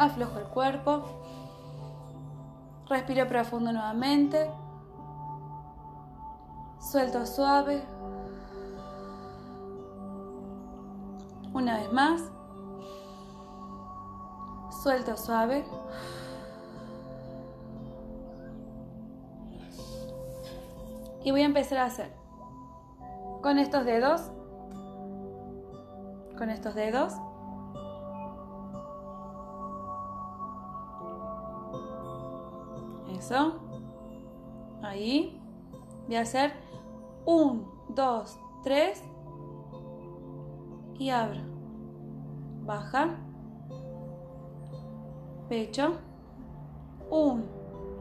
Aflojo el cuerpo. Respiro profundo nuevamente. Suelto suave. Una vez más. Suelto suave. Y voy a empezar a hacer con estos dedos, con estos dedos, ahí, voy a hacer un, dos, tres y abro, baja, pecho, un,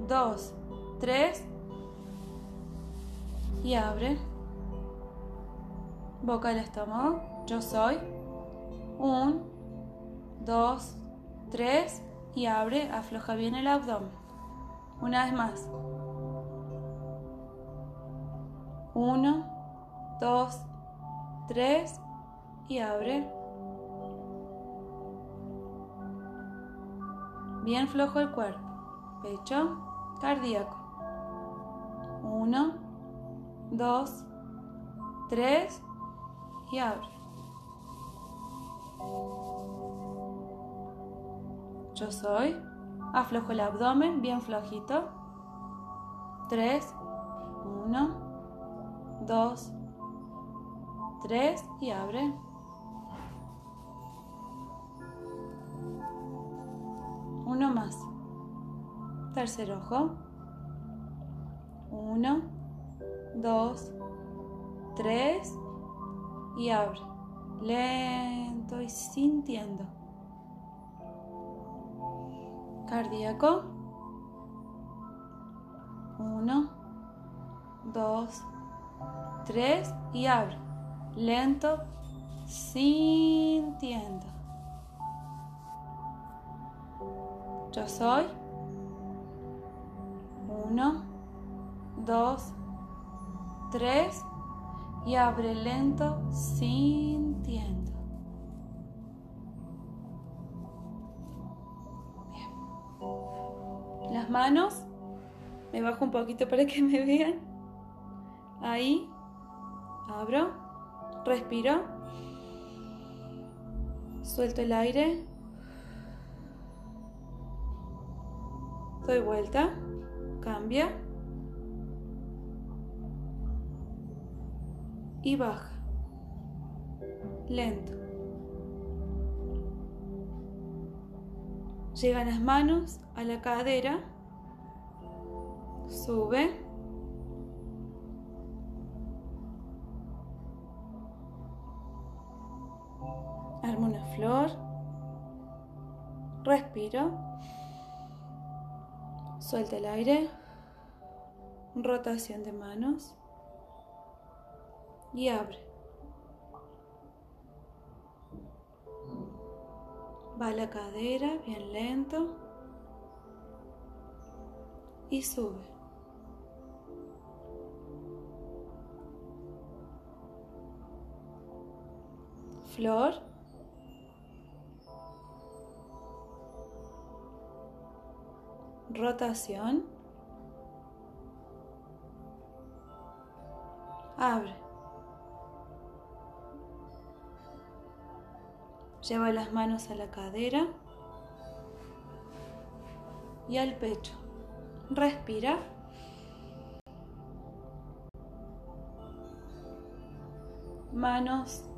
dos, tres y abre. Boca del estómago. Yo soy. Un, dos, tres y abre. Afloja bien el abdomen. Una vez más. Uno, dos, tres y abre. Bien flojo el cuerpo. Pecho, cardíaco. Uno, dos, tres y abre. Yo soy. Aflojo el abdomen, bien flojito. Tres, uno, dos, tres y abre. Uno más. Tercer ojo. Uno, dos, tres y abre. Lento y sintiendo. Cardíaco. Uno, dos, tres y abre. Lento, sintiendo. Yo soy. Uno, dos, tres y abre lento sintiendo. Manos, me bajo un poquito para que me vean. Ahí, abro, respiro, suelto el aire, doy vuelta, cambia. y baja, lento. Llegan las manos a la cadera, sube. Armo una flor, respiro, suelta el aire, rotación de manos y abre. Va la cadera bien lento y sube. Flor. Rotación. Abre. Lleva las manos a la cadera y al pecho. Respira. Manos,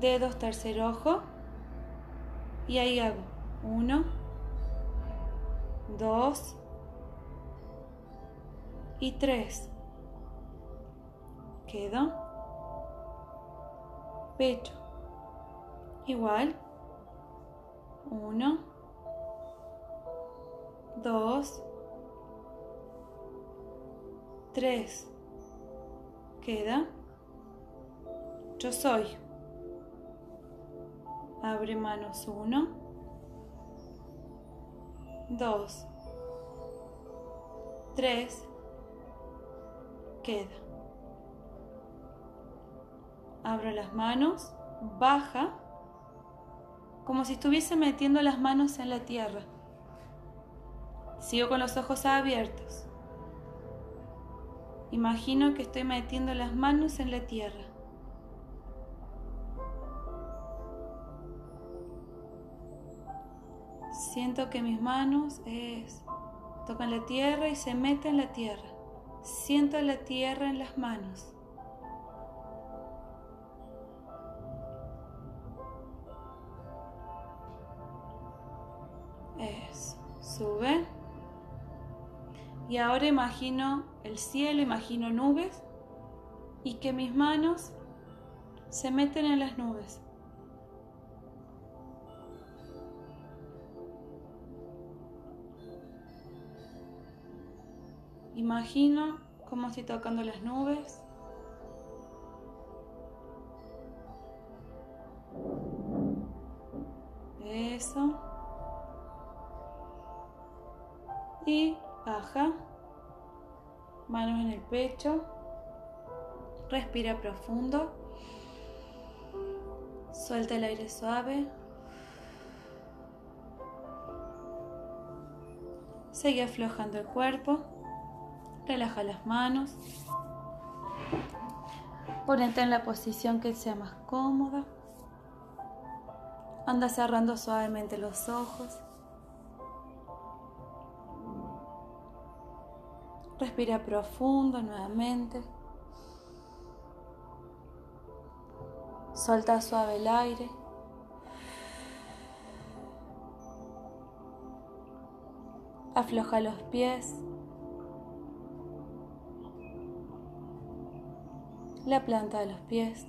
dedos, tercer ojo. Y ahí hago uno, dos y tres. Quedo. Pecho. Igual. Uno. Dos. Tres. Queda. Yo soy. Abre manos. Uno. Dos. Tres. Queda. Abro las manos. Baja como si estuviese metiendo las manos en la tierra. Sigo con los ojos abiertos. Imagino que estoy metiendo las manos en la tierra. Siento que mis manos es, tocan la tierra y se meten en la tierra. Siento la tierra en las manos. Eso. Sube. Y ahora imagino el cielo, imagino nubes y que mis manos se meten en las nubes. Imagino cómo estoy tocando las nubes. Eso. Y baja. Manos en el pecho. Respira profundo. Suelta el aire suave. Sigue aflojando el cuerpo. Relaja las manos. Ponete en la posición que sea más cómoda. Anda cerrando suavemente los ojos. Respira profundo nuevamente. Solta suave el aire. Afloja los pies. La planta de los pies.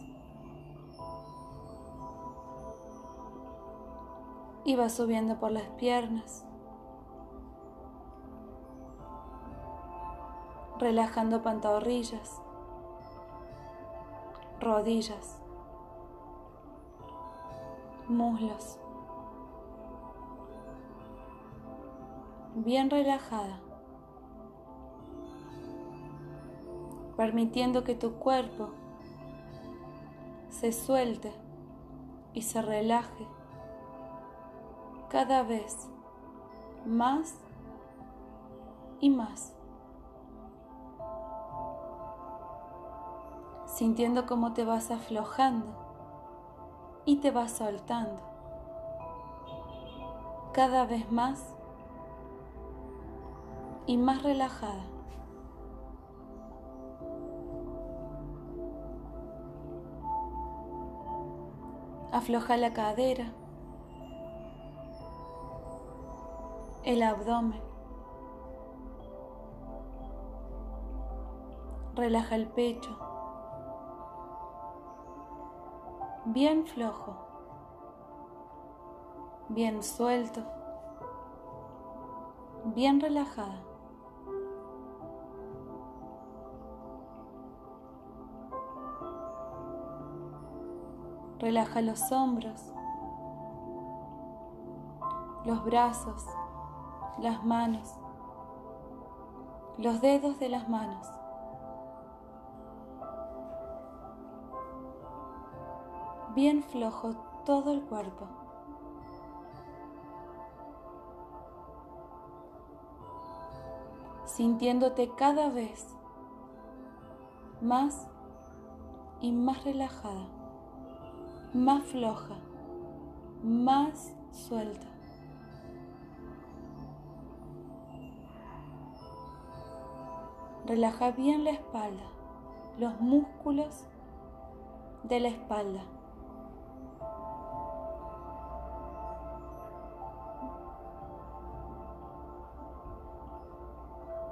Y va subiendo por las piernas. relajando pantorrillas, rodillas, muslos, bien relajada, permitiendo que tu cuerpo se suelte y se relaje cada vez más y más. sintiendo cómo te vas aflojando y te vas soltando cada vez más y más relajada. Afloja la cadera, el abdomen. Relaja el pecho. bien flojo, bien suelto, bien relajada. Relaja los hombros, los brazos, las manos, los dedos de las manos. bien flojo todo el cuerpo. Sintiéndote cada vez más y más relajada, más floja, más suelta. Relaja bien la espalda, los músculos de la espalda.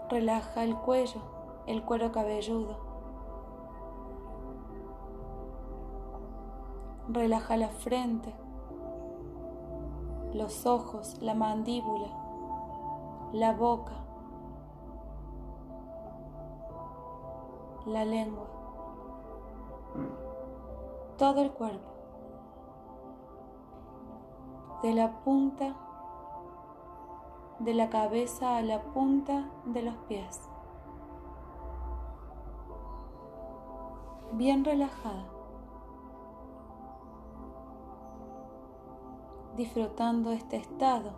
Relaja el cuello, el cuero cabelludo. Relaja la frente, los ojos, la mandíbula, la boca, la lengua, todo el cuerpo, de la punta de la cabeza a la punta de los pies. Bien relajada. Disfrutando este estado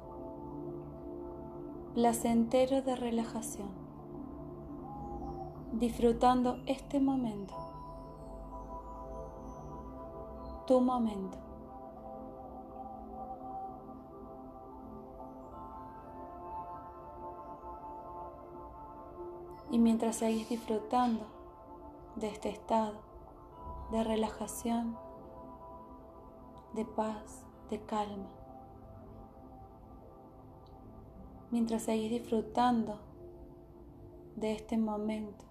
placentero de relajación, disfrutando este momento, tu momento. Y mientras seguís disfrutando de este estado de relajación, de paz, de calma, mientras seguís disfrutando de este momento,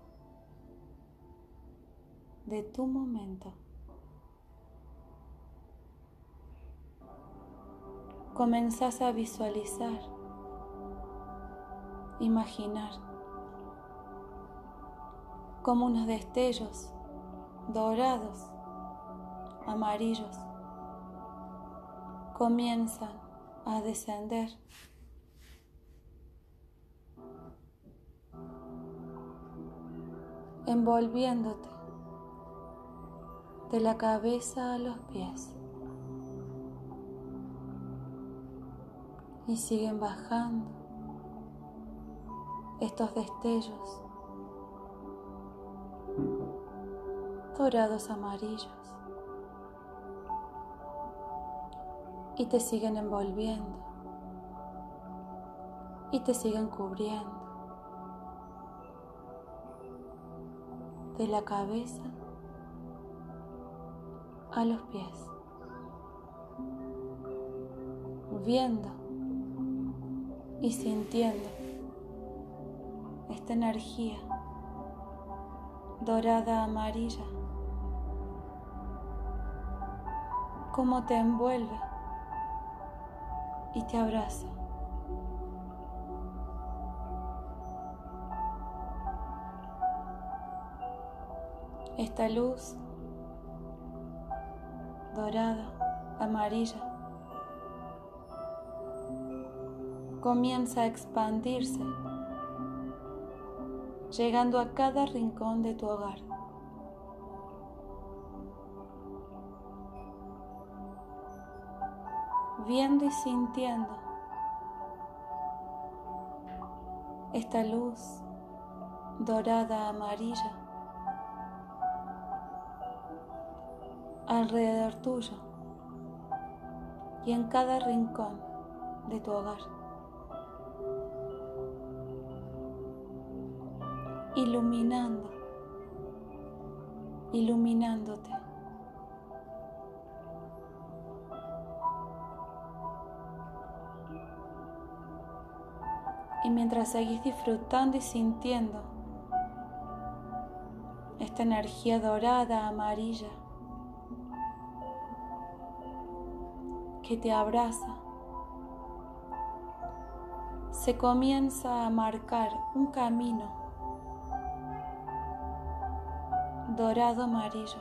de tu momento. Comenzás a visualizar, imaginar como unos destellos dorados, amarillos, comienzan a descender. envolviéndote de la cabeza a los pies y siguen bajando estos destellos dorados amarillos y te siguen envolviendo y te siguen cubriendo de la cabeza a los pies, viendo y sintiendo esta energía dorada amarilla cómo te envuelve y te abraza. Esta luz dorada, amarilla, comienza a expandirse, llegando a cada rincón de tu hogar. Viendo y sintiendo esta luz dorada amarilla alrededor tuyo y en cada rincón de tu hogar. Iluminando, iluminándote. Mientras seguís disfrutando y sintiendo esta energía dorada, amarilla, que te abraza, se comienza a marcar un camino dorado amarillo,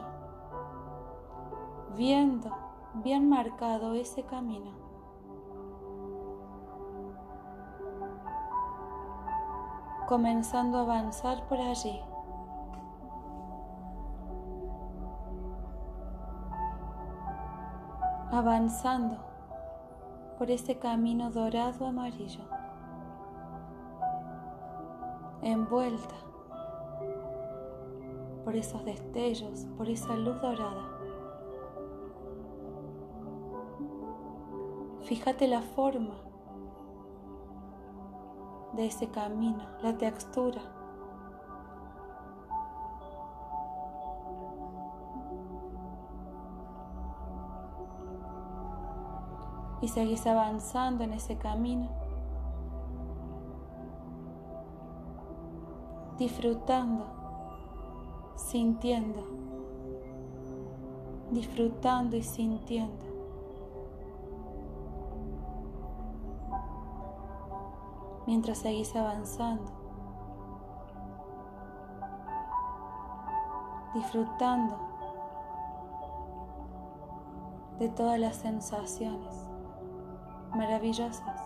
viendo bien marcado ese camino. Comenzando a avanzar por allí. Avanzando por ese camino dorado amarillo, envuelta por esos destellos, por esa luz dorada. Fíjate la forma de ese camino, la textura. Y seguís avanzando en ese camino, disfrutando, sintiendo, disfrutando y sintiendo. Mientras seguís avanzando, disfrutando de todas las sensaciones maravillosas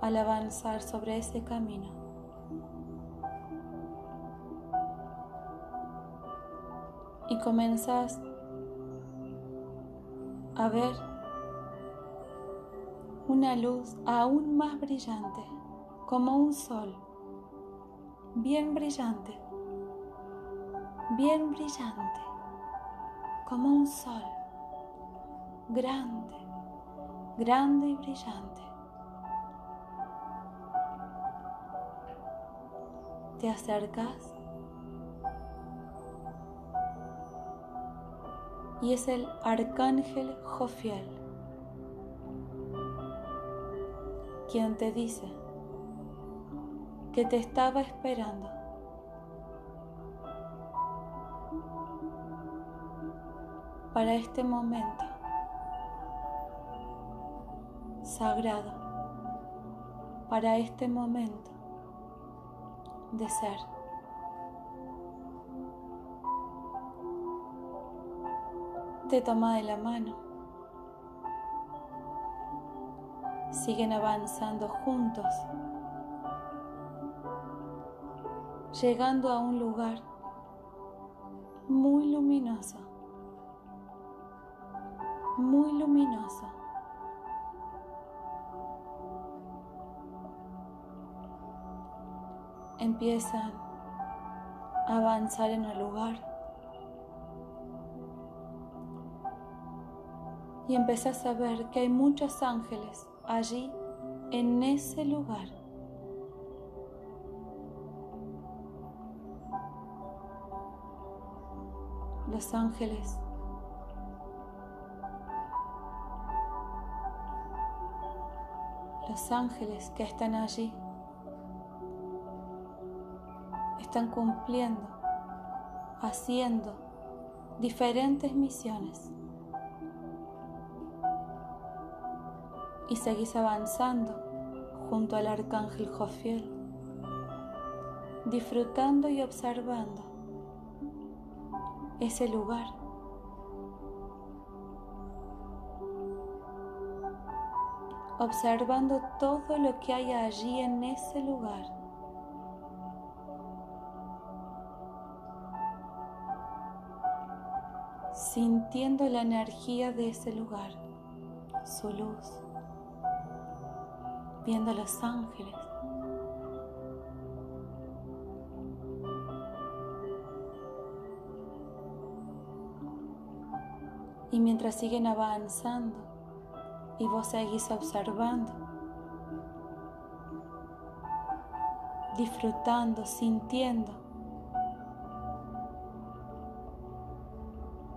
al avanzar sobre ese camino. Y comenzás a ver una luz aún más brillante, como un sol, bien brillante, bien brillante, como un sol, grande, grande y brillante. Te acercas y es el arcángel Jofiel quien te dice que te estaba esperando. para este momento sagrado, para este momento de ser. Te toma de la mano siguen avanzando juntos, llegando a un lugar muy luminoso, muy luminoso. Empiezan a avanzar en el lugar y empiezas a ver que hay muchos ángeles allí, en ese lugar. Los ángeles los ángeles que están allí están cumpliendo, haciendo diferentes misiones. Y seguís avanzando junto al arcángel Jofiel, disfrutando y observando ese lugar. Observando todo lo que hay allí en ese lugar. Sintiendo la energía de ese lugar, su luz viendo a los ángeles. Y mientras siguen avanzando y vos seguís observando, disfrutando, sintiendo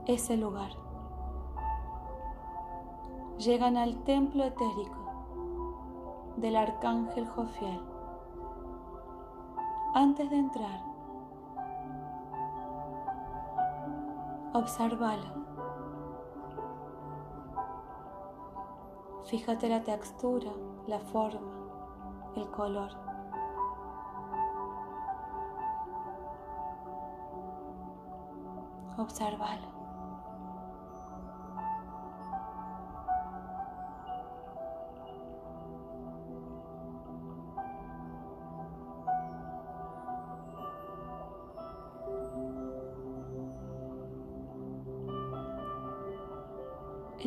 ese lugar. Llegan al templo etérico del arcángel Jofiel. Antes de entrar, obsérvalo. Fíjate la textura, la forma, el color. Obsérvalo.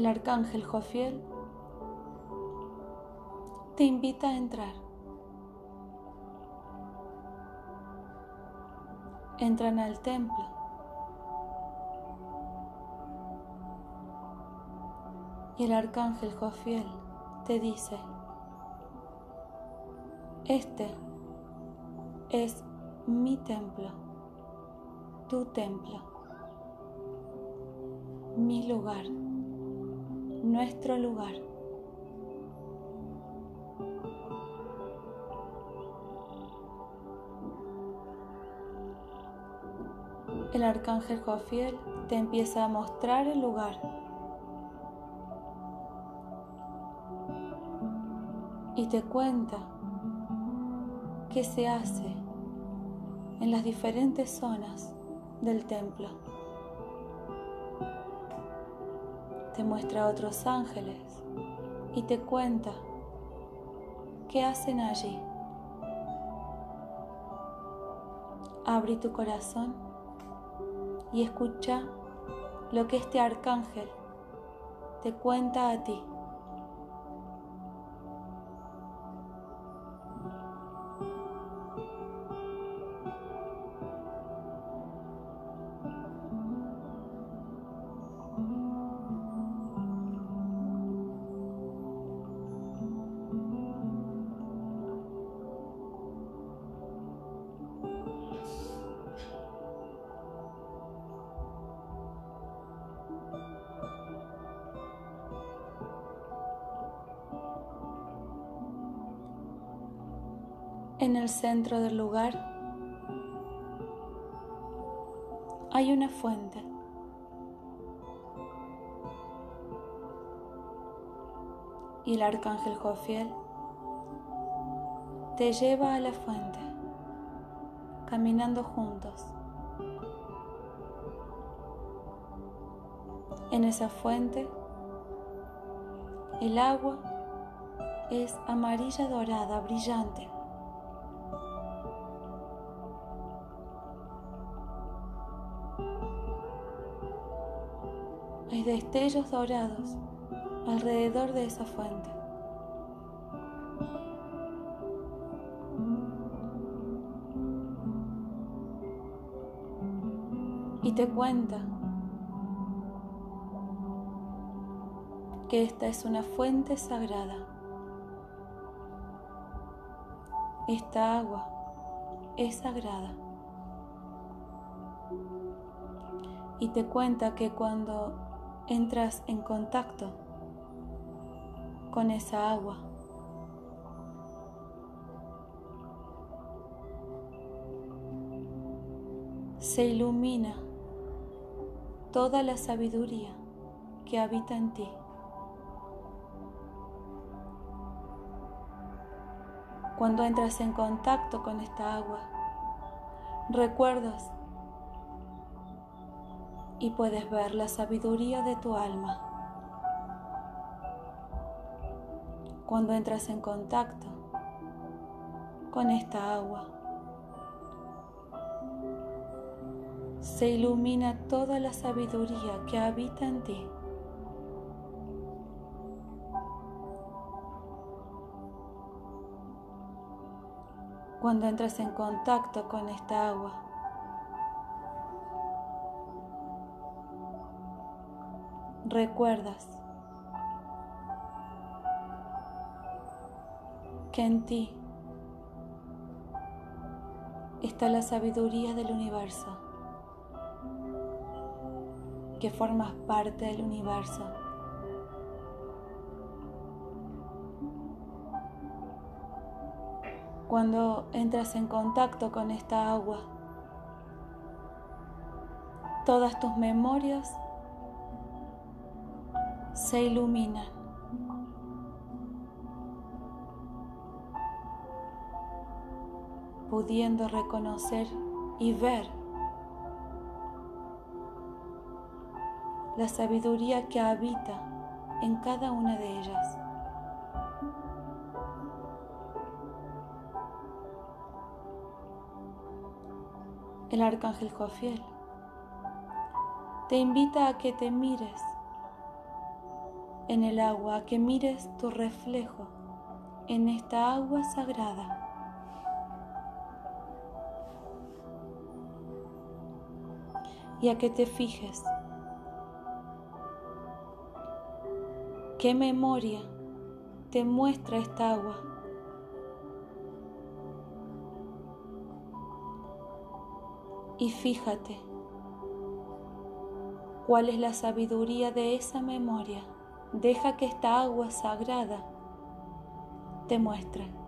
El arcángel Jofiel te invita a entrar. Entran al templo. Y el arcángel Jofiel te dice, este es mi templo, tu templo, mi lugar nuestro lugar. El arcángel Jofiel te empieza a mostrar el lugar. Y te cuenta qué se hace en las diferentes zonas del templo. Muestra a otros ángeles y te cuenta qué hacen allí. Abre tu corazón y escucha lo que este arcángel te cuenta a ti. En el centro del lugar hay una fuente. Y el arcángel Jofiel te lleva a la fuente, caminando juntos. En esa fuente, el agua es amarilla dorada, brillante. Destellos dorados alrededor de esa fuente. Y te cuenta que esta es una fuente sagrada. Esta agua es sagrada. Y te cuenta que cuando entras en contacto con esa agua, se ilumina toda la sabiduría que habita en ti. Cuando entras en contacto con esta agua, recuerdas y puedes ver la sabiduría de tu alma. Cuando entras en contacto con esta agua, se ilumina toda la sabiduría que habita en ti. Cuando entras en contacto con esta agua, recuerdas que en ti está la sabiduría del universo, que formas parte del universo. Cuando entras en contacto con esta agua, todas tus memorias se iluminan. pudiendo reconocer y ver la sabiduría que habita en cada una de ellas. El arcángel Jofiel te invita a que te mires en el agua, que mires tu reflejo en esta agua sagrada. Y a que te fijes qué memoria te muestra esta agua. Y fíjate cuál es la sabiduría de esa memoria. Deja que esta agua sagrada te muestre.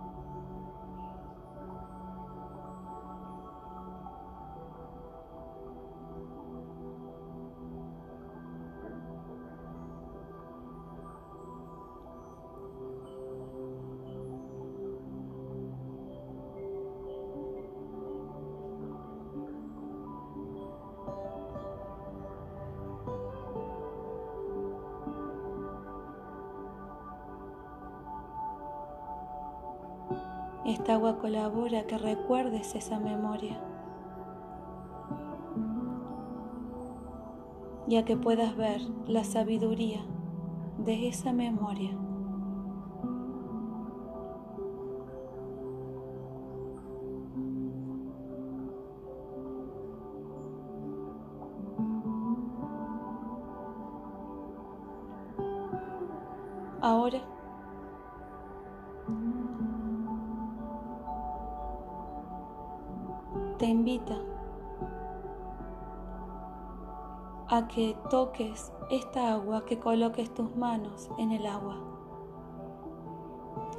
Esta agua colabora que recuerdes esa memoria y a que puedas ver la sabiduría de esa memoria. Ahora te invita a que toques esta agua, que coloques tus manos en el agua.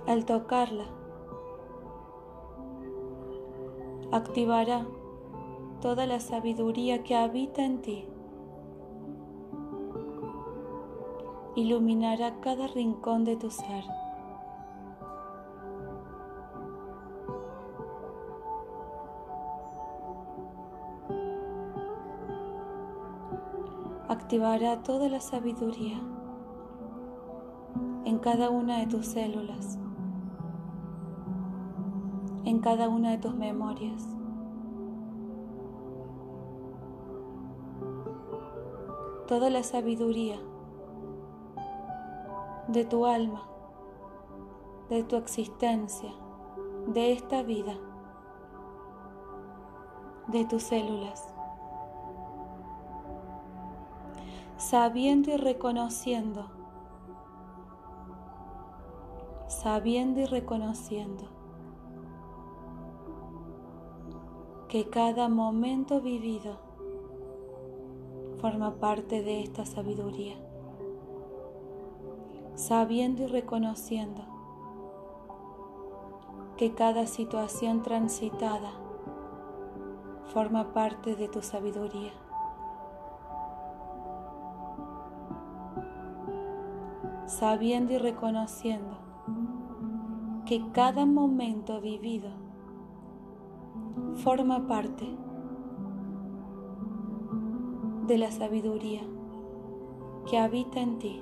Al tocarla, activará toda la sabiduría que habita en ti. Iluminará cada rincón de tu ser. Activará toda la sabiduría en cada una de tus células, en cada una de tus memorias. Toda la sabiduría de tu alma, de tu existencia, de esta vida, de tus células. Sabiendo y reconociendo. Sabiendo y reconociendo. Que cada momento vivido forma parte de esta sabiduría, sabiendo y reconociendo. Que cada situación transitada forma parte de tu sabiduría. Sabiendo y reconociendo que cada momento vivido forma parte de la sabiduría que habita en ti.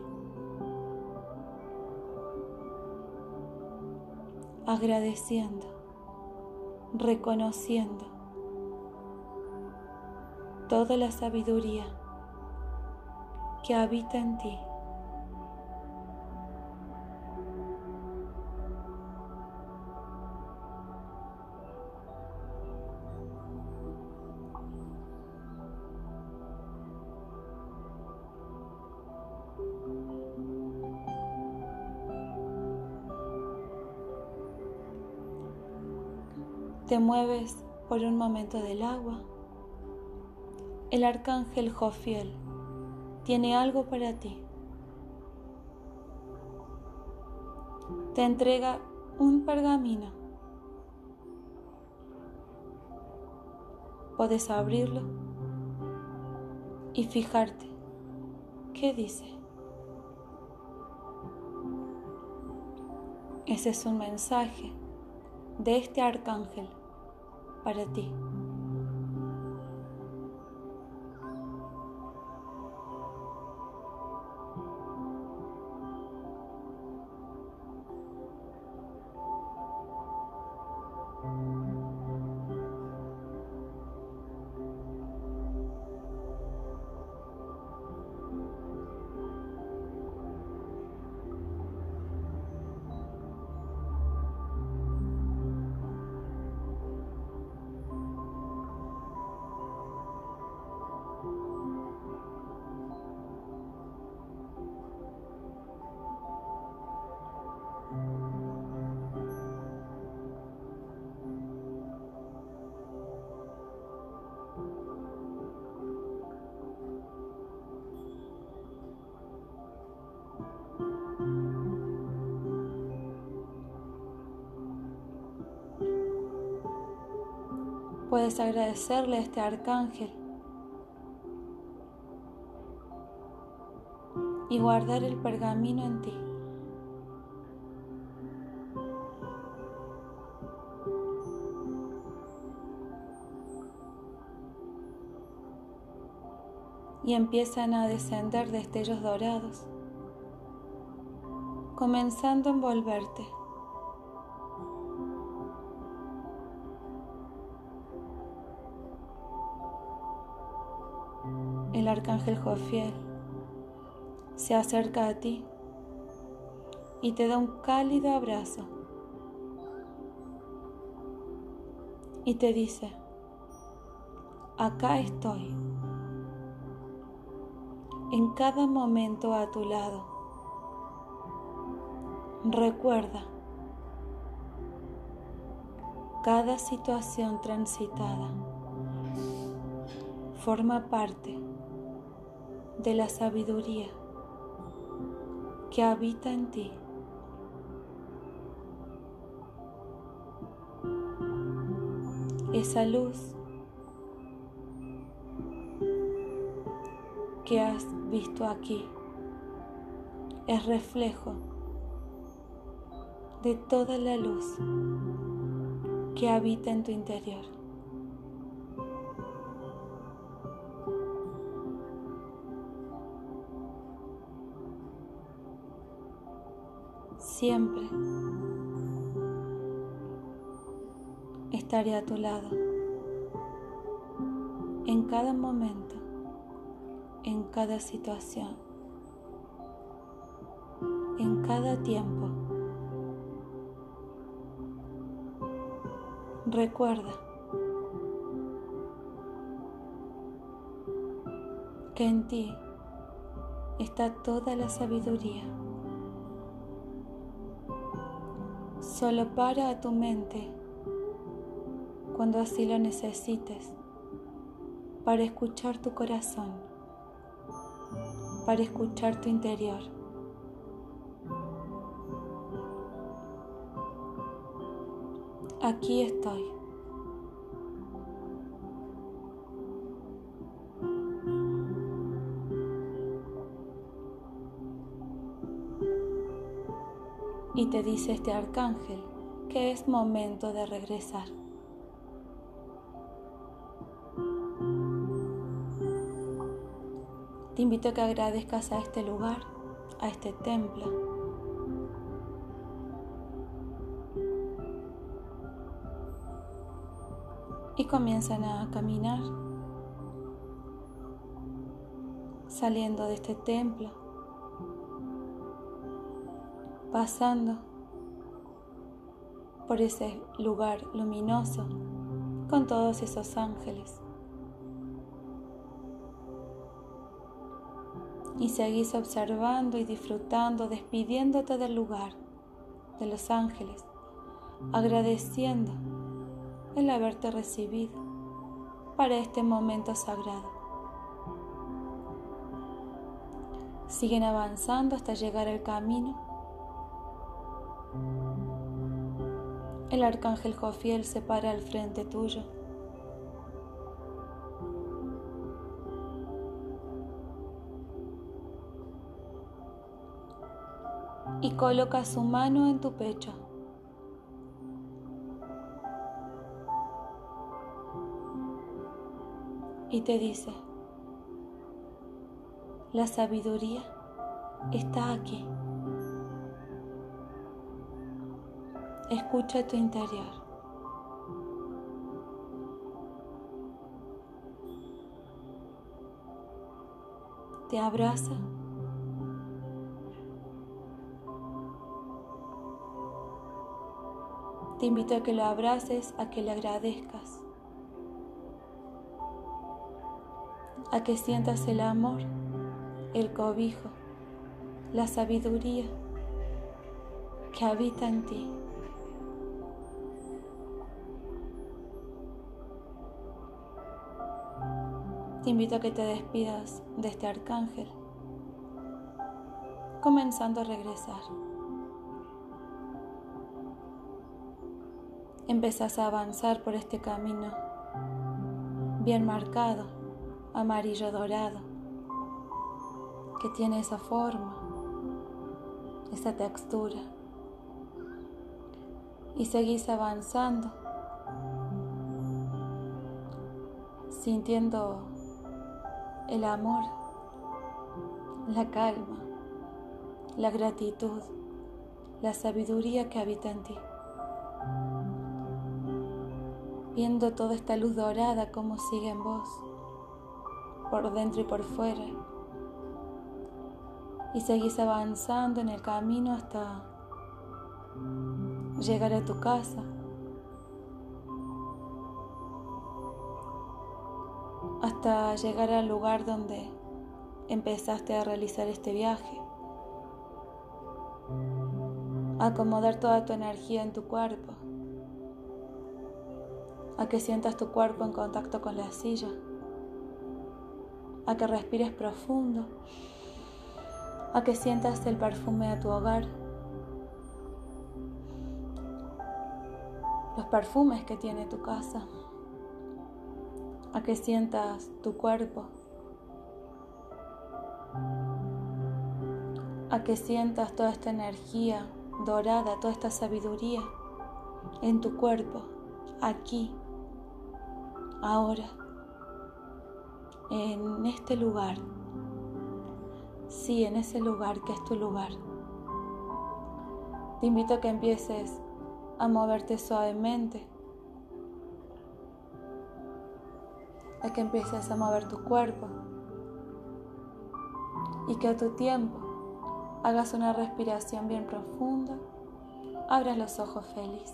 Agradeciendo, reconociendo toda la sabiduría que habita en ti. Te mueves por un momento del agua, el arcángel Jofiel tiene algo para ti. Te entrega un pergamino. Puedes abrirlo y fijarte qué dice. Ese es un mensaje de este arcángel para ti. Puedes agradecerle a este arcángel y guardar el pergamino en ti. Y empiezan a descender destellos dorados, comenzando a envolverte. Arcángel Jofiel se acerca a ti y te da un cálido abrazo y te dice, acá estoy, en cada momento a tu lado. Recuerda, cada situación transitada forma parte de la sabiduría que habita en ti. esa luz que has visto aquí es reflejo de toda la luz que habita en tu interior. Siempre estaré a tu lado en cada momento, en cada situación, en cada tiempo. Recuerda que en ti está toda la sabiduría. Solo para a tu mente cuando así lo necesites para escuchar tu corazón, para escuchar tu interior. Aquí estoy. Y te dice este arcángel que es momento de regresar. Te invito a que agradezcas a este lugar, a este templo, y comienzan a caminar saliendo de este templo, pasando por ese lugar luminoso con todos esos ángeles. Y seguís observando y disfrutando, despidiéndote del lugar, de los ángeles, agradeciendo el haberte recibido para este momento sagrado. Siguen avanzando hasta llegar al camino. El arcángel Jofiel se para al frente tuyo. Y coloca su mano en tu pecho. y te dice, la sabiduría está aquí. Escucha tu interior. Te abraza. Te invito a que lo abraces, a que le agradezcas. a que sientas el amor, el cobijo, la sabiduría que habita en ti. Te invito a que te despidas de este arcángel, comenzando a regresar. Empezás a avanzar por este camino bien marcado amarillo dorado, que tiene esa forma, esa textura. Y seguís avanzando, sintiendo el amor, la calma, la gratitud, la sabiduría que habita en ti. Viendo toda esta luz dorada como sigue en vos por dentro y por fuera. Y seguís avanzando en el camino hasta llegar a tu casa. Hasta llegar al lugar donde empezaste a realizar este viaje. acomodar toda tu energía en tu cuerpo. A que sientas tu cuerpo en contacto con la silla a que respires profundo, a que sientas el perfume de tu hogar, los perfumes que tiene tu casa, a que sientas tu cuerpo, a que sientas toda esta energía dorada, toda esta sabiduría en tu cuerpo, aquí, ahora, en este lugar. Sí, en ese lugar que es tu lugar. Te invito a que empieces a moverte suavemente, a que empieces a mover tu cuerpo y que a tu tiempo hagas una respiración bien profunda, abras los ojos feliz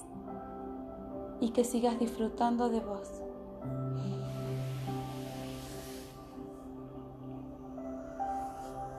y que sigas disfrutando de vos.